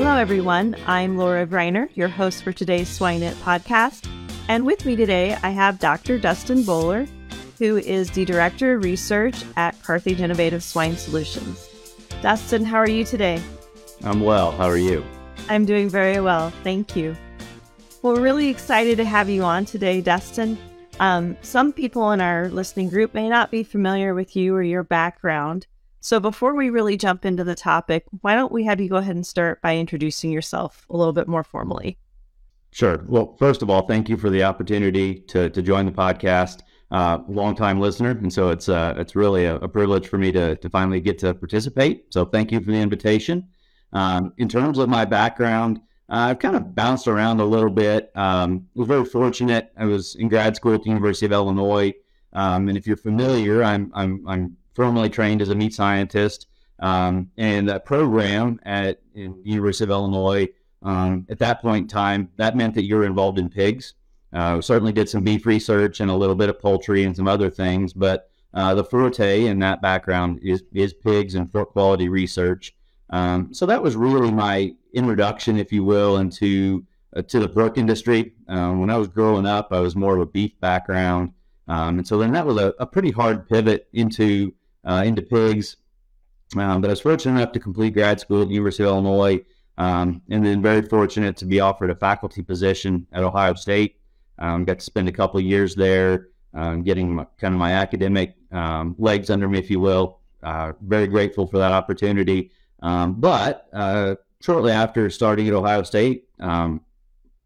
Hello, everyone. I'm Laura Greiner, your host for today's Swine It podcast. And with me today, I have Dr. Dustin Boler, who is the Director of Research at Carthage Innovative Swine Solutions. Dustin, how are you today? I'm well. How are you? I'm doing very well. Thank you. Well, we're really excited to have you on today, Dustin. Um, some people in our listening group may not be familiar with you or your background. So, before we really jump into the topic, why don't we have you go ahead and start by introducing yourself a little bit more formally? Sure. Well, first of all, thank you for the opportunity to, to join the podcast. Uh, longtime listener, and so it's uh, it's really a, a, privilege for me to to finally get to participate. So, thank you for the invitation. Um, in terms of my background, uh, I've kind of bounced around a little bit. Um, I was very fortunate. I was in grad school at the University of Illinois, um, and if you're familiar, I'm I'm I'm formally trained as a meat scientist. Um, and that program at University of Illinois, um, at that point in time, that meant that you're involved in pigs. Uh, certainly did some beef research and a little bit of poultry and some other things, but uh, the forte in that background is is pigs and pork quality research. Um, so that was really my introduction, if you will, into uh, to the pork industry. Um, when I was growing up, I was more of a beef background, um, and so then that was a, a pretty hard pivot into uh, into pigs. Um, but I was fortunate enough to complete grad school at the University of Illinois, um, and then very fortunate to be offered a faculty position at Ohio State. Um, got to spend a couple years there, um, getting my, kind of my academic legs under me, if you will. Uh, very grateful for that opportunity. Um, but uh, shortly after starting at Ohio State, um,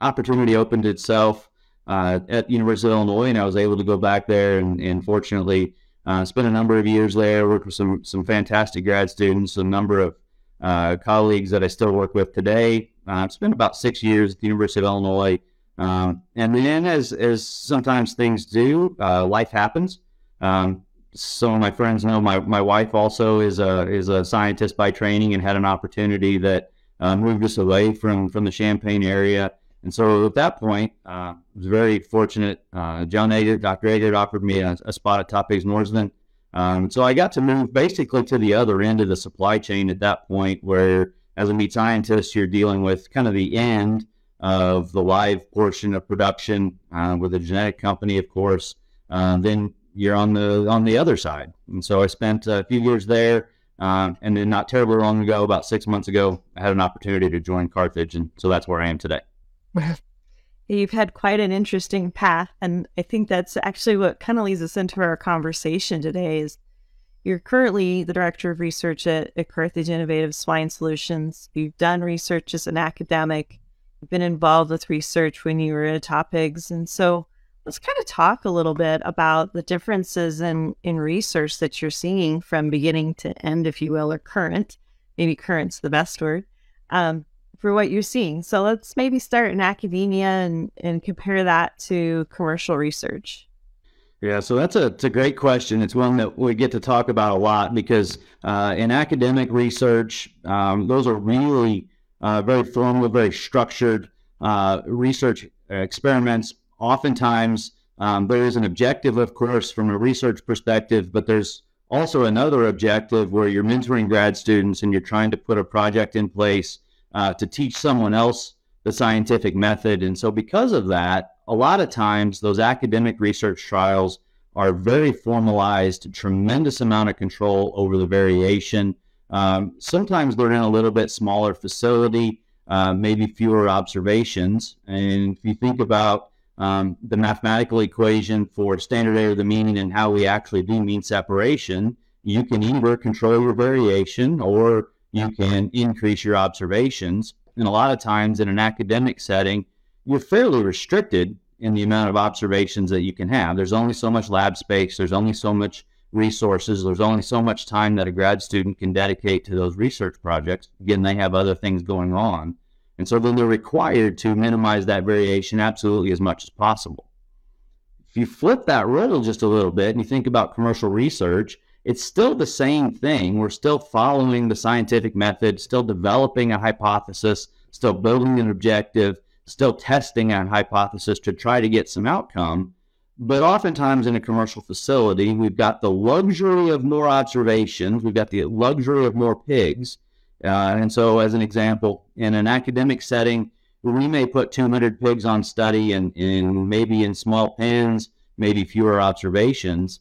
opportunity opened itself uh, at University of Illinois, and I was able to go back there and, and fortunately uh, spent a number of years there. Worked with some some fantastic grad students, a number of uh, colleagues that I still work with today. I've spent about six years at the University of Illinois, um, and then as as sometimes things do, uh, life happens. Um, some of my friends know my, my wife also is a is a scientist by training and had an opportunity that uh, moved us away from from the Champaign area. And so at that point, uh, I was very fortunate. Uh, John Eggert, Dr. Eggert offered me a, a spot at Topigs Norsvin. Um, so I got to move basically to the other end of the supply chain at that point, where as a meat scientist, you're dealing with kind of the end of the live portion of production uh, with a genetic company, of course. Uh, then you're on the on the other side. And so I spent a few years there, um, and then not terribly long ago, about six months ago, I had an opportunity to join Carthage, and so that's where I am today. You've had quite an interesting path, and I think that's actually what kind of leads us into our conversation today. Is you're currently the director of research at, at Carthage Innovative Swine Solutions. You've done research as an academic. You've been involved with research when you were at Topigs, and so let's kind of talk a little bit about the differences in, in research that you're seeing from beginning to end, if you will, or current. Maybe current's the best word um, for what you're seeing. So let's maybe start in academia and, and compare that to commercial research. Yeah, so that's a, a great question. It's one that we get to talk about a lot because uh, in academic research, um, those are really uh, very formal, very structured uh, research experiments oftentimes um, there is an objective, of course, from a research perspective, but there's also another objective where you're mentoring grad students and you're trying to put a project in place uh, to teach someone else the scientific method. And so, because of that, a lot of times those academic research trials are very formalized, tremendous amount of control over the variation. Um, sometimes they're in a little bit smaller facility, uh, maybe fewer observations. And if you think about um, the mathematical equation for standard error of the mean and how we actually do mean separation, you can either control your variation or you can increase your observations. And a lot of times in an academic setting, you're fairly restricted in the amount of observations that you can have. There's only so much lab space, there's only so much resources, there's only so much time that a grad student can dedicate to those research projects. Again, they have other things going on. And so then they're required to minimize that variation absolutely as much as possible. If you flip that riddle just a little bit and you think about commercial research, it's still the same thing. We're still following the scientific method, still developing a hypothesis, still building an objective, still testing a hypothesis to try to get some outcome. But oftentimes in a commercial facility, we've got the luxury of more observations, we've got the luxury of more pigs, uh, and so, as an example, in an academic setting, we may put 200 pigs on study and, and maybe in small pens, maybe fewer observations.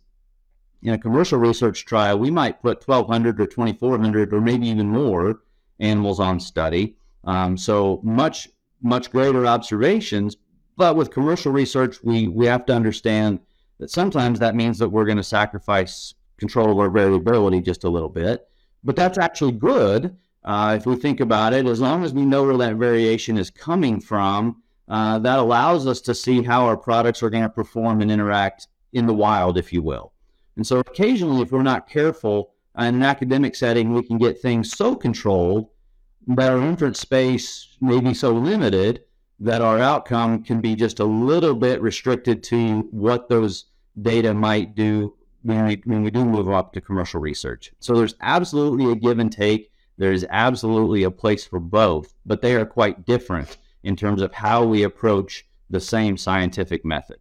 In a commercial research trial, we might put 1,200 or 2,400 or maybe even more animals on study. Um, so much, much greater observations. But with commercial research, we, we have to understand that sometimes that means that we're going to sacrifice control our variability just a little bit. But that's actually good uh, if we think about it, as long as we know where that variation is coming from, uh, that allows us to see how our products are going to perform and interact in the wild, if you will. And so occasionally, if we're not careful uh, in an academic setting, we can get things so controlled that our inference space may be so limited that our outcome can be just a little bit restricted to what those data might do when we, when we do move up to commercial research. So there's absolutely a give and take there's absolutely a place for both, but they are quite different in terms of how we approach the same scientific method.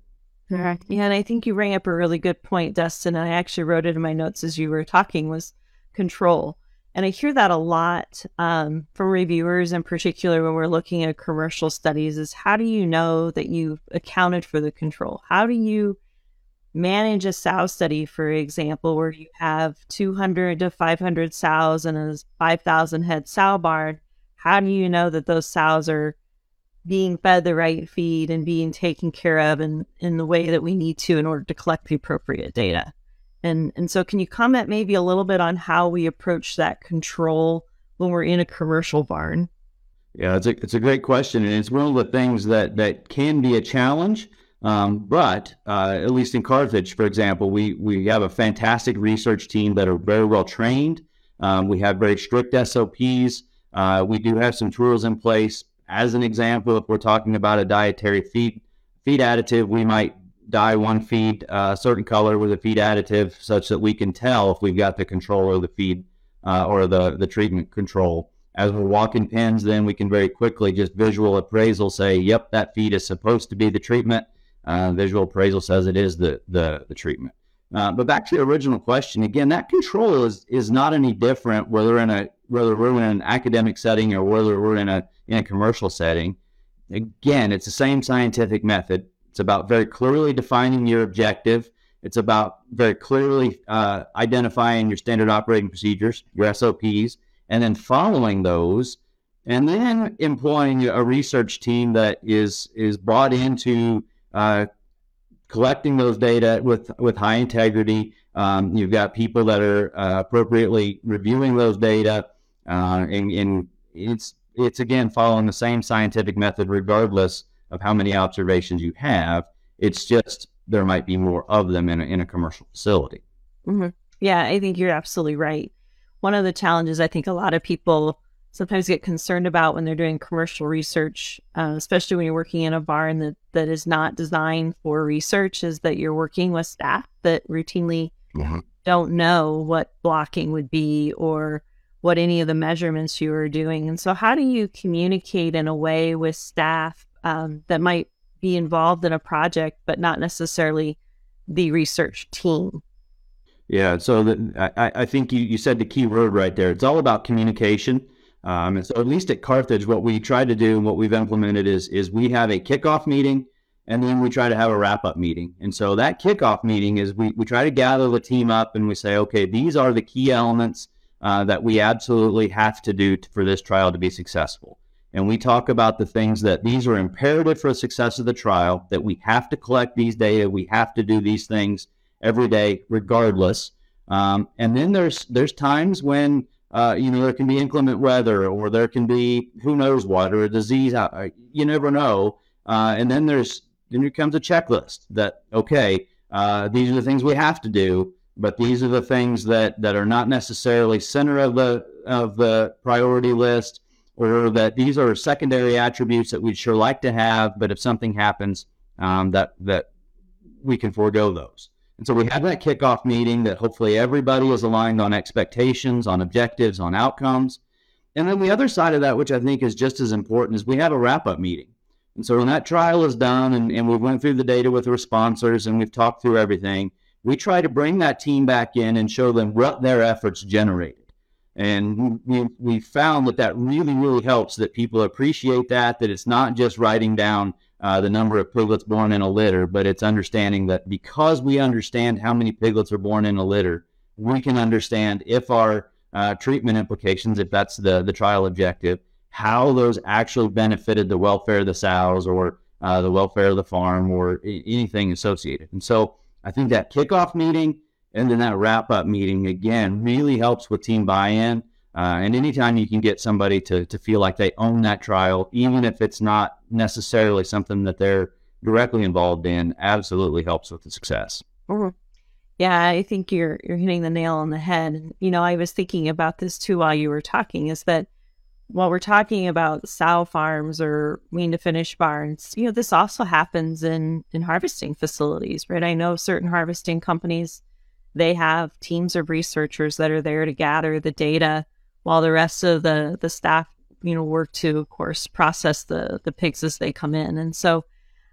Yeah, and I think you bring up a really good point, Dustin. I actually wrote it in my notes as you were talking was control. And I hear that a lot um, from reviewers, in particular when we're looking at commercial studies, is how do you know that you've accounted for the control? How do you manage a sow study, for example, where you have 200 to 500 sows in a 5,000 head sow barn, how do you know that those sows are being fed the right feed and being taken care of in, in the way that we need to in order to collect the appropriate data? And, and so, can you comment maybe a little bit on how we approach that control when we're in a commercial barn? Yeah, it's a, it's a great question. And it's one of the things that, that can be a challenge. Um, but uh, at least in Carthage, for example, we, we have a fantastic research team that are very well trained. Um, we have very strict SOPs. Uh, we do have some tools in place. As an example, if we're talking about a dietary feed feed additive, we might dye one feed a certain color with a feed additive, such that we can tell if we've got the control of the feed uh, or the the treatment control. As we're walking pens, then we can very quickly just visual appraisal say, "Yep, that feed is supposed to be the treatment." Uh, visual appraisal says it is the the, the treatment. Uh, but back to the original question again, that control is is not any different whether in a whether we're in an academic setting or whether we're in a in a commercial setting. Again, it's the same scientific method. It's about very clearly defining your objective. It's about very clearly uh, identifying your standard operating procedures, your SOPs, and then following those, and then employing a research team that is is brought into uh, collecting those data with with high integrity. Um, you've got people that are uh, appropriately reviewing those data, uh, and, and, it's it's again following the same scientific method, regardless of how many observations you have. It's just there might be more of them in a, in a commercial facility. Mm-hmm. Yeah, I think you're absolutely right. One of the challenges I think a lot of people sometimes get concerned about when they're doing commercial research, uh, especially when you're working in a barn that, that is not designed for research, is that you're working with staff that routinely mm-hmm. don't know what blocking would be or what any of the measurements you are doing. And so, how do you communicate in a way with staff um, that might be involved in a project, but not necessarily the research team. Yeah, so the, I, I think you, you said the key word right there. It's all about communication. Um, and so at least at Carthage, what we try to do and what we've implemented is is we have a kickoff meeting and then we try to have a wrap up meeting. And so that kickoff meeting is we, we try to gather the team up and we say, okay, these are the key elements uh, that we absolutely have to do for this trial to be successful. And we talk about the things that these are imperative for the success of the trial, that we have to collect these data, we have to do these things every day, regardless. Um, and then there's there's times when uh, you know there can be inclement weather, or there can be who knows what, or a disease. Uh, you never know. Uh, and then there's then here comes a checklist that okay, uh, these are the things we have to do, but these are the things that that are not necessarily center of the of the priority list or that these are secondary attributes that we'd sure like to have, but if something happens, um, that that we can forego those. And so we have that kickoff meeting that hopefully everybody is aligned on expectations, on objectives, on outcomes. And then the other side of that, which I think is just as important, is we have a wrap up meeting. And so when that trial is done and, and we went through the data with our sponsors and we've talked through everything, we try to bring that team back in and show them what their efforts generated. And we, we found that that really, really helps that people appreciate that, that it's not just writing down uh, the number of piglets born in a litter, but it's understanding that because we understand how many piglets are born in a litter, we can understand if our uh, treatment implications, if that's the, the trial objective, how those actually benefited the welfare of the sows or uh, the welfare of the farm or anything associated. And so I think that kickoff meeting and then that wrap up meeting again really helps with team buy in. Uh, and anytime you can get somebody to, to feel like they own that trial, even if it's not necessarily something that they're directly involved in, absolutely helps with the success. Mm-hmm. Yeah, I think you're you're hitting the nail on the head. You know, I was thinking about this too while you were talking. Is that while we're talking about sow farms or wean to finish barns, you know, this also happens in in harvesting facilities, right? I know certain harvesting companies they have teams of researchers that are there to gather the data while the rest of the, the staff, you know, work to, of course, process the, the pigs as they come in. And so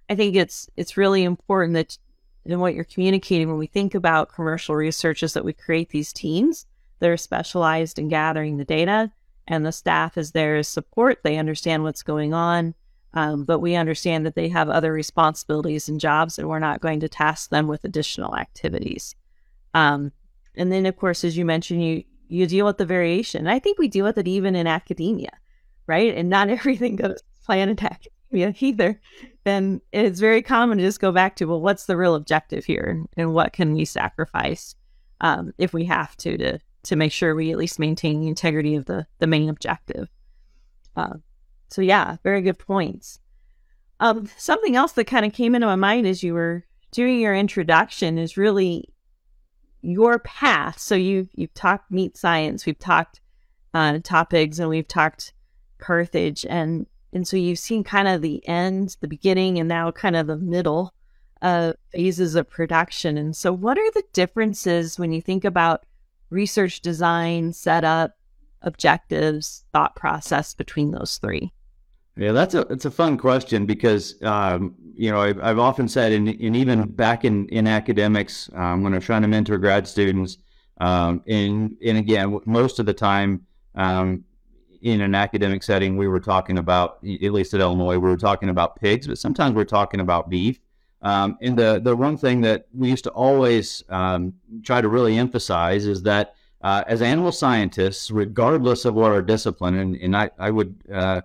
I think it's, it's really important that in what you're communicating when we think about commercial research is that we create these teams that are specialized in gathering the data and the staff is there as support. They understand what's going on. Um, but we understand that they have other responsibilities and jobs, and we're not going to task them with additional activities. Um, and then, of course, as you mentioned, you you deal with the variation. I think we deal with it even in academia, right? And not everything goes plan in academia either. Then it's very common to just go back to, well, what's the real objective here, and what can we sacrifice um, if we have to to to make sure we at least maintain the integrity of the the main objective. Uh, so yeah, very good points. Um, something else that kind of came into my mind as you were doing your introduction is really your path. So you you've talked meat science, we've talked uh, Topigs, and we've talked Carthage, and and so you've seen kind of the end, the beginning, and now kind of the middle uh, phases of production. And so, what are the differences when you think about research design, setup, objectives, thought process between those three? Yeah, that's a it's a fun question because um, you know I've, I've often said, and, and even back in in academics um, when I'm trying to mentor grad students, um, and and again most of the time um, in an academic setting we were talking about at least at Illinois we were talking about pigs, but sometimes we're talking about beef. Um, and the the one thing that we used to always um, try to really emphasize is that uh, as animal scientists, regardless of what our discipline, and, and I, I would uh,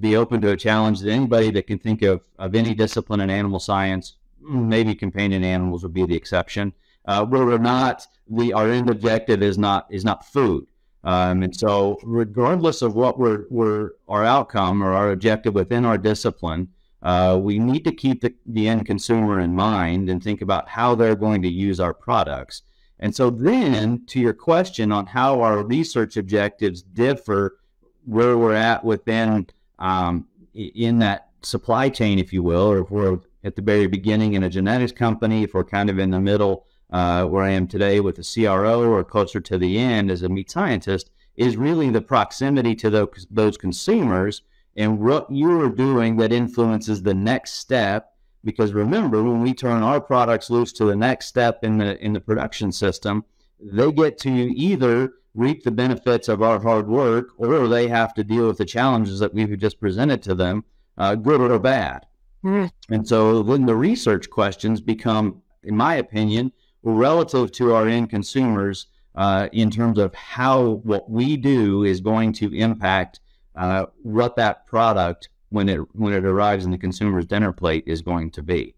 be open to a challenge that anybody that can think of, of any discipline in animal science, maybe companion animals would be the exception. Uh, where we're not, the our end objective is not is not food. Um, and so, regardless of what we're, we're our outcome or our objective within our discipline, uh, we need to keep the, the end consumer in mind and think about how they're going to use our products. And so, then to your question on how our research objectives differ, where we're at within um, in that supply chain, if you will, or if we're at the very beginning in a genetics company, if we're kind of in the middle uh, where I am today with a CRO or closer to the end as a meat scientist, is really the proximity to those, those consumers and what you're doing that influences the next step Because remember, when we turn our products loose to the next step in the in the production system, they get to either reap the benefits of our hard work, or they have to deal with the challenges that we've just presented to them, uh, good or bad. Mm. And so then the research questions become, in my opinion, relative to our end consumers uh, in terms of how what we do is going to impact uh, what that product when it when it arrives in the consumer's dinner plate is going to be.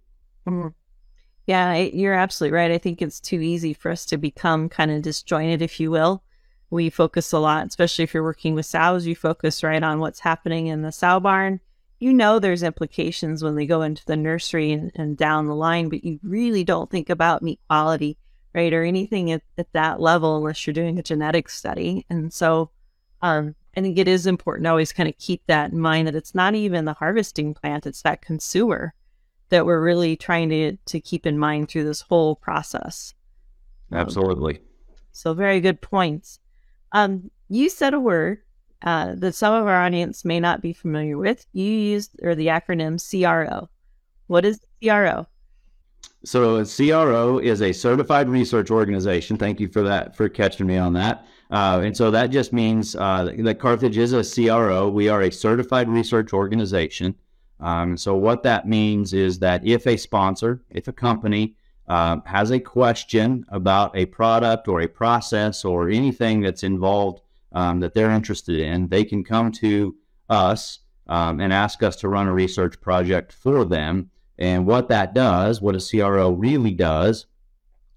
Mm-hmm. Yeah, you're absolutely right. I think it's too easy for us to become kind of disjointed, if you will. We focus a lot, especially if you're working with sows, you focus right on what's happening in the sow barn. You know there's implications when they go into the nursery and, and down the line, but you really don't think about meat quality, right? Or anything at, at that level unless you're doing a genetic study. And so um, I think it is important to always kind of keep that in mind that it's not even the harvesting plant, it's that consumer that we're really trying to, to keep in mind through this whole process. Absolutely. Um, so, very good points. Um, you said a word uh, that some of our audience may not be familiar with. You used or the acronym CRO. What is CRO? So, a CRO is a certified research organization. Thank you for that for catching me on that. Uh, and so that just means uh, that Carthage is a CRO. We are a certified research organization. Um, so what that means is that if a sponsor, if a company uh, has a question about a product or a process or anything that's involved um, that they're interested in, they can come to us um, and ask us to run a research project for them. And what that does, what a CRO really does,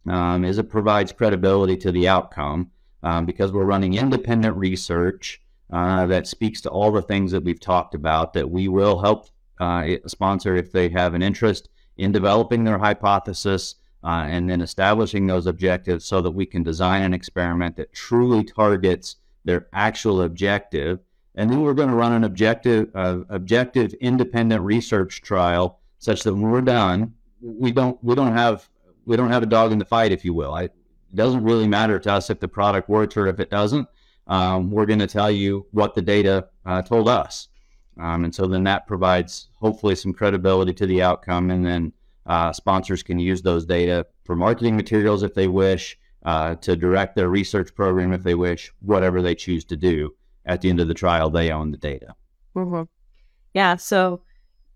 um, is it provides credibility to the outcome um, because we're running independent research uh, that speaks to all the things that we've talked about that we will help uh, sponsor if they have an interest in developing their hypothesis uh, and then establishing those objectives so that we can design an experiment that truly targets their actual objective. And then we're going to run an objective, uh, objective independent research trial such that when we're done, we don't we don't have we don't have a dog in the fight, if you will. I, it doesn't really matter to us if the product works or if it doesn't. Um, we're going to tell you what the data uh, told us. Um, and so then that provides hopefully some credibility to the outcome. And then uh, sponsors can use those data for marketing materials if they wish, uh, to direct their research program if they wish, whatever they choose to do. At the end of the trial, they own the data. Mm-hmm. Yeah. So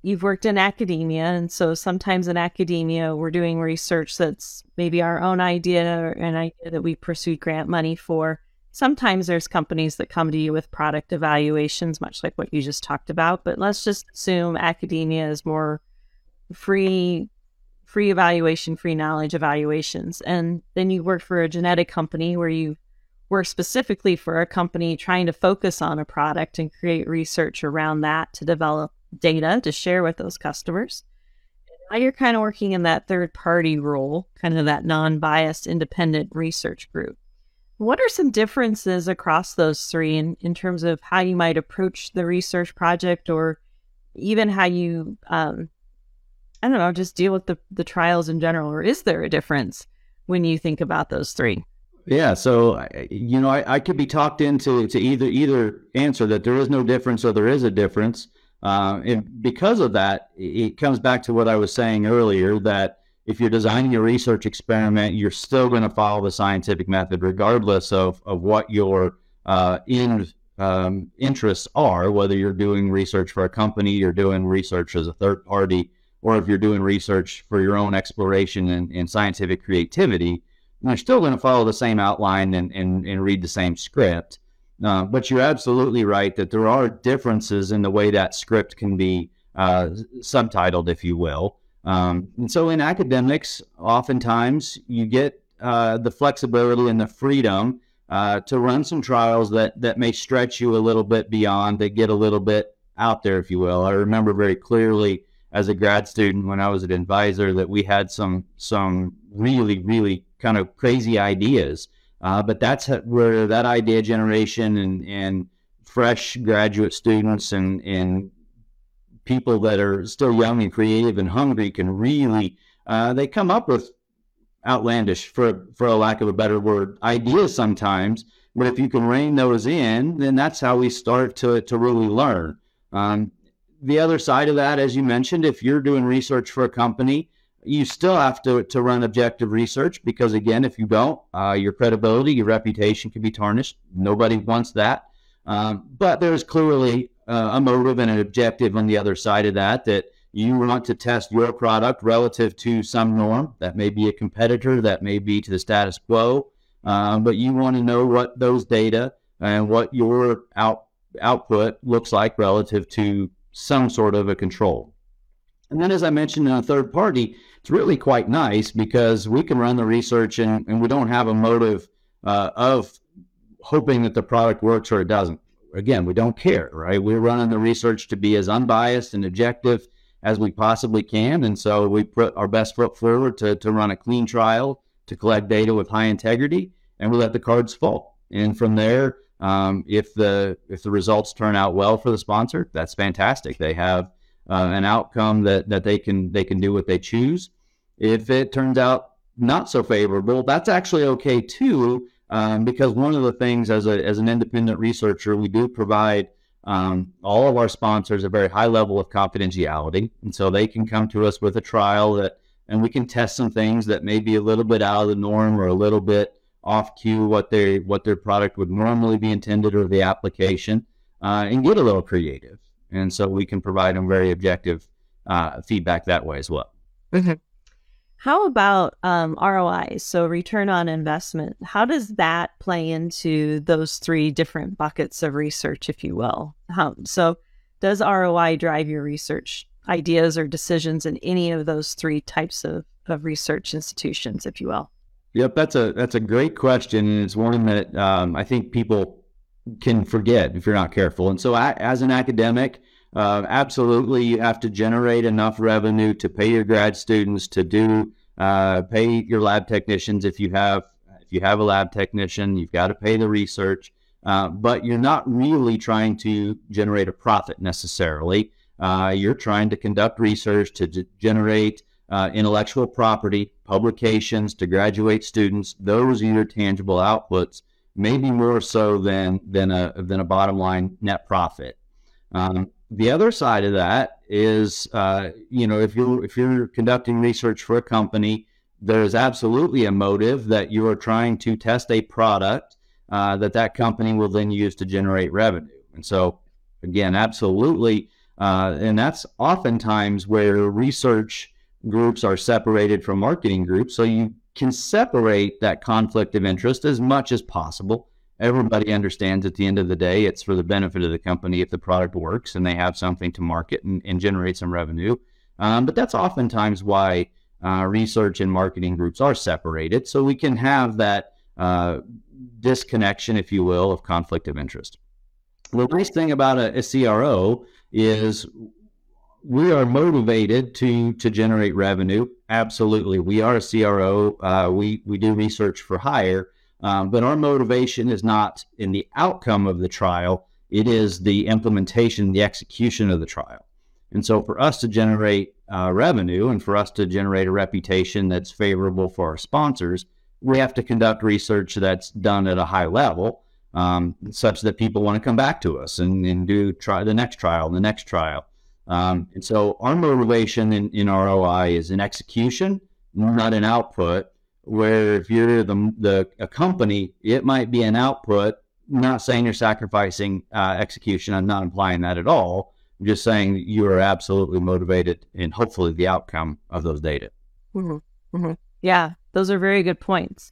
you've worked in academia. And so sometimes in academia, we're doing research that's maybe our own idea or an idea that we pursued grant money for sometimes there's companies that come to you with product evaluations, much like what you just talked about. But let's just assume academia is more free, free evaluation, free knowledge evaluations. And then you work for a genetic company where you work specifically for a company trying to focus on a product and create research around that to develop data to share with those customers. Now you're kind of working in that third party role, kind of that non biased independent research group. What are some differences across those three in, in terms of how you might approach the research project or even how you, um, I don't know, just deal with the, the trials in general? Or is there a difference when you think about those three? Yeah, so you know, I, I could be talked into to either either answer that there is no difference or there is a difference, uh, and because of that, it comes back to what I was saying earlier that if you're designing a research experiment, you're still going to follow the scientific method, regardless of, of what your uh, end um, interests are, whether you're doing research for a company, you're doing research as a third party, or if you're doing research for your own exploration and, and scientific creativity, you're still going to follow the same outline and, and, and read the same script. Uh, but you're absolutely right that there are differences in the way that script can be uh, subtitled, if you will. Um, and so in academics, oftentimes you get uh, the flexibility and the freedom uh, to run some trials that, that may stretch you a little bit beyond, that get a little bit out there, if you will. I remember very clearly as a grad student when I was an advisor that we had some some really really kind of crazy ideas. Uh, but that's where that idea generation and, and fresh graduate students and, and people that are still young and creative and hungry can really uh, they come up with outlandish for for a lack of a better word ideas sometimes. But if you can rein those in then that's how we start to to really learn. Um, the other side of that, as you mentioned, if you're doing research for a company, you still have to, to run objective research because, again, if you don't, uh, your credibility, your reputation can be tarnished. Nobody wants that. Um, but there's clearly uh, a motive and an objective on the other side of that that you want to test your product relative to some norm. That may be a competitor, that may be to the status quo, um, but you want to know what those data and what your out, output looks like relative to some sort of a control. And then, as I mentioned in a third party, it's really quite nice because we can run the research and, and we don't have a motive uh, of hoping that the product works or it doesn't. Again, we don't care, right? We're running the research to be as unbiased and objective as we possibly can. And so we put our best foot forward to, to run a clean trial, to collect data with high integrity, and we let the cards fall. And from there, um, if the if the results turn out well for the sponsor, that's fantastic. They have uh, an outcome that that they can they can do what they choose. If it turns out not so favorable, that's actually okay too, um, because one of the things as a as an independent researcher, we do provide um, all of our sponsors a very high level of confidentiality, and so they can come to us with a trial that, and we can test some things that may be a little bit out of the norm or a little bit off cue what they what their product would normally be intended or the application, uh, and get a little creative. And so we can provide them very objective uh, feedback that way as well. Mm-hmm. How about um, ROI? So return on investment. How does that play into those three different buckets of research, if you will? How, so does ROI drive your research ideas or decisions in any of those three types of, of research institutions, if you will? Yep, that's a that's a great question, and it's one that um, I think people can forget if you're not careful. And so, I, as an academic, uh, absolutely, you have to generate enough revenue to pay your grad students, to do uh, pay your lab technicians if you have if you have a lab technician. You've got to pay the research, uh, but you're not really trying to generate a profit necessarily. Uh, you're trying to conduct research to generate uh, intellectual property, publications to graduate students. Those are your tangible outputs, maybe more so than than a than a bottom line net profit. Um, the other side of that is, uh, you know, if you're if you're conducting research for a company, there's absolutely a motive that you are trying to test a product uh, that that company will then use to generate revenue. And so, again, absolutely, uh, and that's oftentimes where research groups are separated from marketing groups. So you can separate that conflict of interest as much as possible everybody understands at the end of the day it's for the benefit of the company if the product works and they have something to market and, and generate some revenue. Um, but that's oftentimes why uh, research and marketing groups are separated, so we can have that uh, disconnection, if you will, of conflict of interest. The nice thing about a, a CRO is we are motivated to to generate revenue. Absolutely, we are a CRO. Uh, we we do research for hire, um, but our motivation is not in the outcome of the trial, it is the implementation, the execution of the trial. And so for us to generate uh, revenue and for us to generate a reputation that's favorable for our sponsors, we have to conduct research that's done at a high level um, such that people want to come back to us and, and do try the next trial, the next trial. Um, and so our motivation in, in ROI is an execution, not an output where if you're the the a company, it might be an output. I'm not saying you're sacrificing uh, execution. I'm not implying that at all. I'm just saying you are absolutely motivated in hopefully the outcome of those data. Mm-hmm. Mm-hmm. Yeah, those are very good points.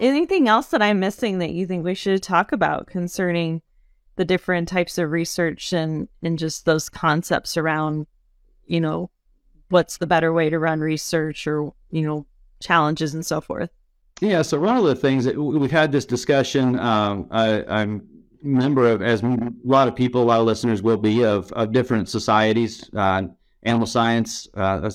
Anything else that I'm missing that you think we should talk about concerning the different types of research and and just those concepts around, you know, what's the better way to run research or, you know, challenges and so forth? Yeah, so one of the things that we've had this discussion, um, I, I'm a member of, as a lot of people, a lot of listeners will be, of, of different societies, uh, animal science, uh,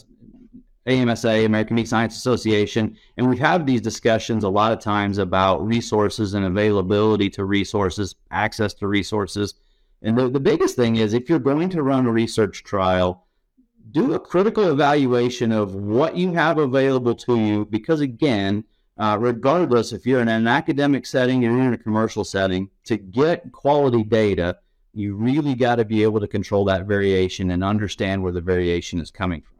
AMSA, American Meat Science Association, and we've these discussions a lot of times about resources and availability to resources, access to resources. And the, the biggest thing is if you're going to run a research trial, do a critical evaluation of what you have available to you, because again, uh, regardless if you're in an academic setting or in a commercial setting, to get quality data, you really got to be able to control that variation and understand where the variation is coming from.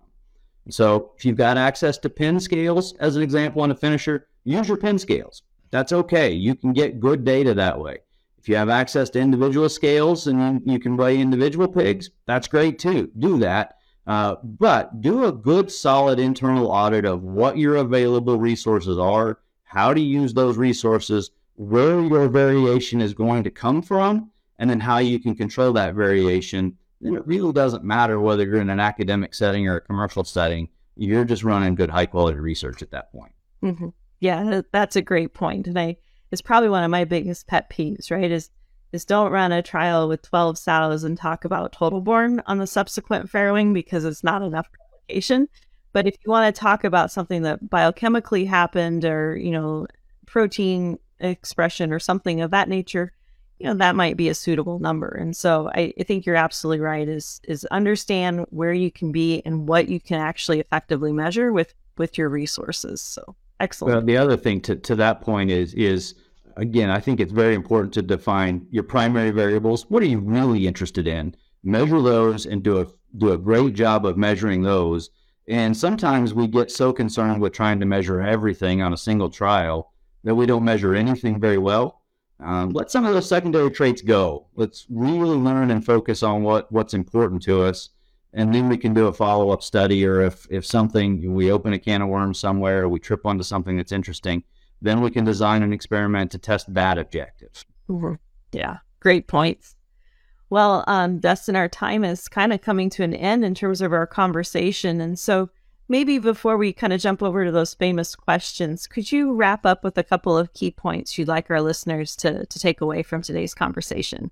So if you've got access to pin scales, as an example on a finisher, use your pin scales. That's okay. You can get good data that way. If you have access to individual scales and you can weigh individual pigs, that's great too. Do that. Uh, but do a good, solid internal audit of what your available resources are, how to use those resources, where your variation is going to come from, and then how you can control that variation then it really doesn't matter whether you're in an academic setting or a commercial setting. You're just running good, high quality research at that point. Mm-hmm. Yeah, that's a great point, and I it's probably one of my biggest pet peeves. Right? Is is don't run a trial with 12 sows and talk about total born on the subsequent farrowing because it's not enough replication. But if you want to talk about something that biochemically happened or, you know, protein expression or something of that nature, you know that might be a suitable number. And so I, I, think you're absolutely right is is understand where you can be and what you can actually effectively measure with with your resources. So excellent. well the other thing to, to that point is is again i think it's very important to define your primary variables. What are you really interested in? Measure those and do a do a great job of measuring those. And sometimes we get so concerned with trying to measure everything on a single trial that we don't measure anything very well um, let some of those secondary traits go. Let's really learn and focus on what, what's important to us. And then we can do a follow up study, or if, if something, we open a can of worms somewhere, or we trip onto something that's interesting, then we can design an experiment to test that objective. Yeah, great points. Well, um, Dustin, our time is kind of coming to an end in terms of our conversation. And so, maybe before we kind of jump over to those famous questions, could you wrap up with a couple of key points you'd like our listeners to, to take away from today's conversation?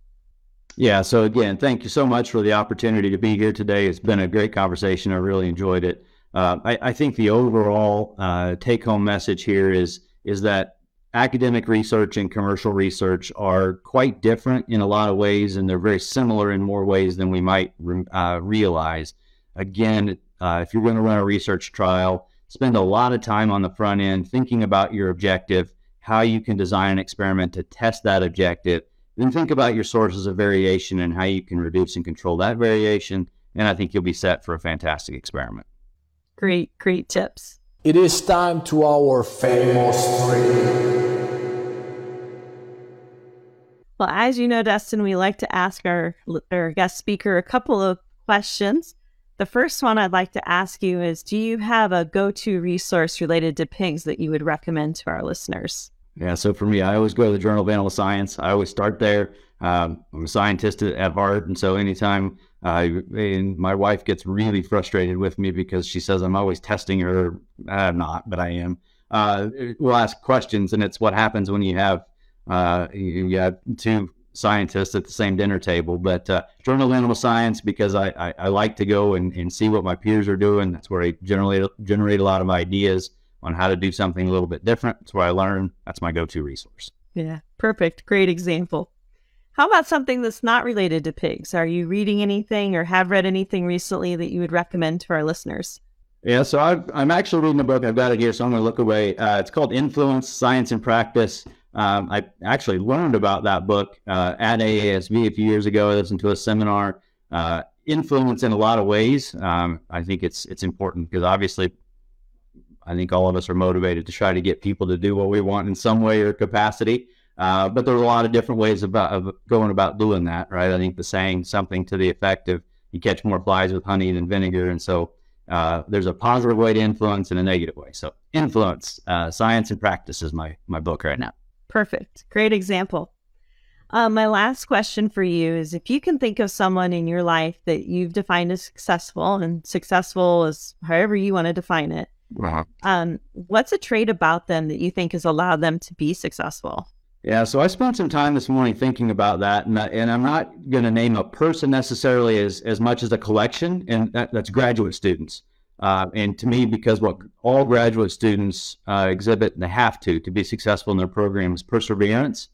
Yeah. So, again, thank you so much for the opportunity to be here today. It's been a great conversation. I really enjoyed it. Uh, I, I, think the overall uh, take home message here is, is that academic research and commercial research are quite different in a lot of ways, and they're very similar in more ways than we might uh, realize. Again, uh, if you're going to run a research trial, spend a lot of time on the front end thinking about your objective, how you can design an experiment to test that objective. Then think about your sources of variation and how you can reduce and control that variation. And I think you'll be set for a fantastic experiment. Great, great tips. It is time to our famous three. Well, as you know, Dustin, we like to ask our, our guest speaker a couple of questions. The first one I'd like to ask you is Do you have a go to resource related to pigs that you would recommend to our listeners? Yeah, so for me, I always go to the Journal of Animal Science. I always start there. Um, I'm a scientist at heart, and so anytime uh, and my wife gets really frustrated with me because she says I'm always testing her. I'm not, but I am. Uh, we'll ask questions, and it's what happens when you have uh, you have two scientists at the same dinner table. But uh, Journal of Animal Science because I, I, I, like to go and, and see what my peers are doing. That's where I generate generate a lot of ideas on how to do something a little bit different. That's where I learn. That's my go-to resource. Yeah, perfect. Great example. How about something that's not related to pigs? Are you reading anything or have read anything recently that you would recommend to our listeners? Yeah, so i am actually reading a book. I've got it here, so I'm going to look away. Uh, it's called Influence, Science, and Practice. Um, I actually learned about that book uh, at AASV a few years ago. I listened to a seminar. Uh, influence in a lot of ways. Um, I think it's it's important because obviously, I think all of us are motivated to try to get people to do what we want in some way or capacity. Uh, but there are a lot of different ways about of going about doing that, right? I think the saying something to the effect of "you catch more flies with honey than vinegar," and so uh, there's a positive way to influence and a negative way. So, influence, uh, science and practice is my my book right now. Perfect. Great example. Um, my last question for you is if you can think of someone in your life that you've defined as successful, and successful is however you want to define it, Uh-huh. Um, what's a trait about them that you think has allowed them to be successful? Yeah, so I spent some time this morning thinking about that, and, and I'm not going to name a person necessarily as, as much as a collection, and that, that's graduate students. Uh, and to me, because what all graduate students uh, exhibit, and they have to, to be successful in their program, is perseverance.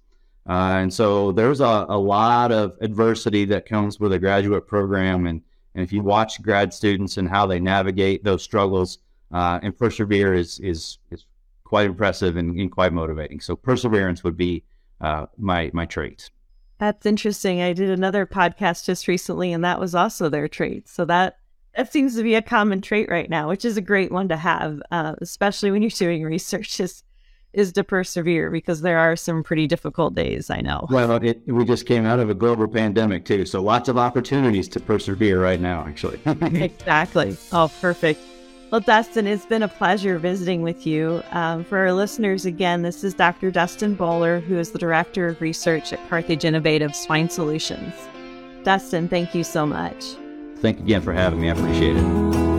Uh, and so there's a, a lot of adversity that comes with a graduate program. And, and if you watch grad students and how they navigate those struggles uh, and persevere is, is, is quite impressive and, and quite motivating. So perseverance would be uh, my my trait. That's interesting. I did another podcast just recently, and that was also their trait. So that that seems to be a common trait right now, which is a great one to have, uh, especially when you're doing research. Is is to persevere because there are some pretty difficult days. I know. Well, it, we just came out of a global pandemic too, so lots of opportunities to persevere right now. Actually. exactly. Oh, perfect. Well, Dustin, it's been a pleasure visiting with you. Um, for our listeners, again, this is Dr. Dustin Boler, who is the Director of Research at Carthage Innovative Swine Solutions. Dustin, thank you so much. Thank you again for having me. I appreciate it.